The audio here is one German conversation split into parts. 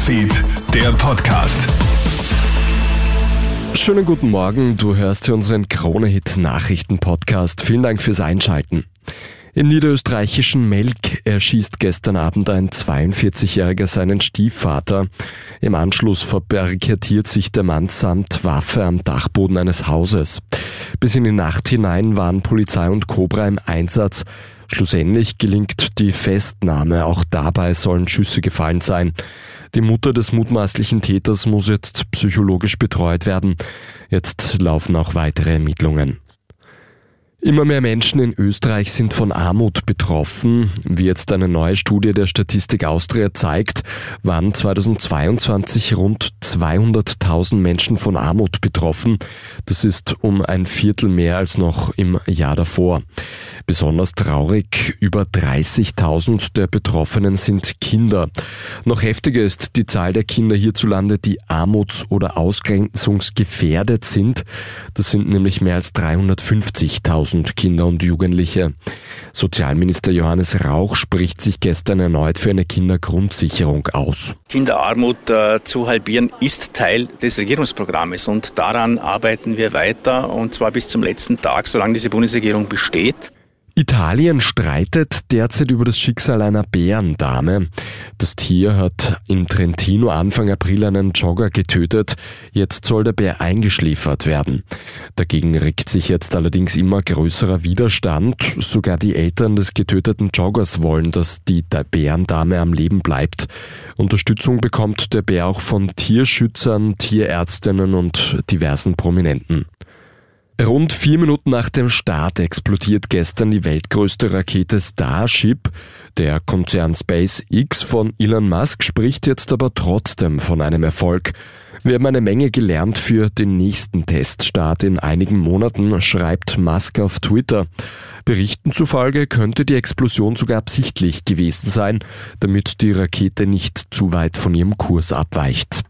Newsfeed, der Podcast. Schönen guten Morgen, du hörst hier unseren Krone-Hit Nachrichten-Podcast. Vielen Dank fürs Einschalten. Im niederösterreichischen Melk erschießt gestern Abend ein 42-Jähriger seinen Stiefvater. Im Anschluss verbarrikadiert sich der Mann samt Waffe am Dachboden eines Hauses. Bis in die Nacht hinein waren Polizei und Cobra im Einsatz. Schlussendlich gelingt die Festnahme. Auch dabei sollen Schüsse gefallen sein. Die Mutter des mutmaßlichen Täters muss jetzt psychologisch betreut werden. Jetzt laufen auch weitere Ermittlungen. Immer mehr Menschen in Österreich sind von Armut betroffen. Wie jetzt eine neue Studie der Statistik Austria zeigt, waren 2022 rund 200.000 Menschen von Armut betroffen. Das ist um ein Viertel mehr als noch im Jahr davor. Besonders traurig, über 30.000 der Betroffenen sind Kinder. Noch heftiger ist die Zahl der Kinder hierzulande, die armuts- oder ausgrenzungsgefährdet sind. Das sind nämlich mehr als 350.000. 1000 Kinder und Jugendliche. Sozialminister Johannes Rauch spricht sich gestern erneut für eine Kindergrundsicherung aus. Kinderarmut äh, zu halbieren ist Teil des Regierungsprogrammes und daran arbeiten wir weiter und zwar bis zum letzten Tag, solange diese Bundesregierung besteht. Italien streitet derzeit über das Schicksal einer Bärendame. Das Tier hat in Trentino Anfang April einen Jogger getötet. Jetzt soll der Bär eingeschliefert werden. Dagegen regt sich jetzt allerdings immer größerer Widerstand. Sogar die Eltern des getöteten Joggers wollen, dass die Bärendame am Leben bleibt. Unterstützung bekommt der Bär auch von Tierschützern, Tierärztinnen und diversen Prominenten. Rund vier Minuten nach dem Start explodiert gestern die weltgrößte Rakete Starship. Der Konzern SpaceX von Elon Musk spricht jetzt aber trotzdem von einem Erfolg. Wir haben eine Menge gelernt für den nächsten Teststart in einigen Monaten, schreibt Musk auf Twitter. Berichten zufolge könnte die Explosion sogar absichtlich gewesen sein, damit die Rakete nicht zu weit von ihrem Kurs abweicht.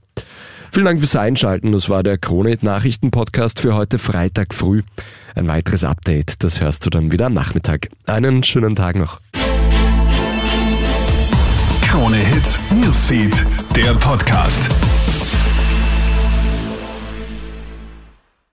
Vielen Dank fürs Einschalten. Das war der Kronet Nachrichten Podcast für heute Freitag früh. Ein weiteres Update, das hörst du dann wieder am Nachmittag. Einen schönen Tag noch. Krone Hits, Newsfeed, der Podcast.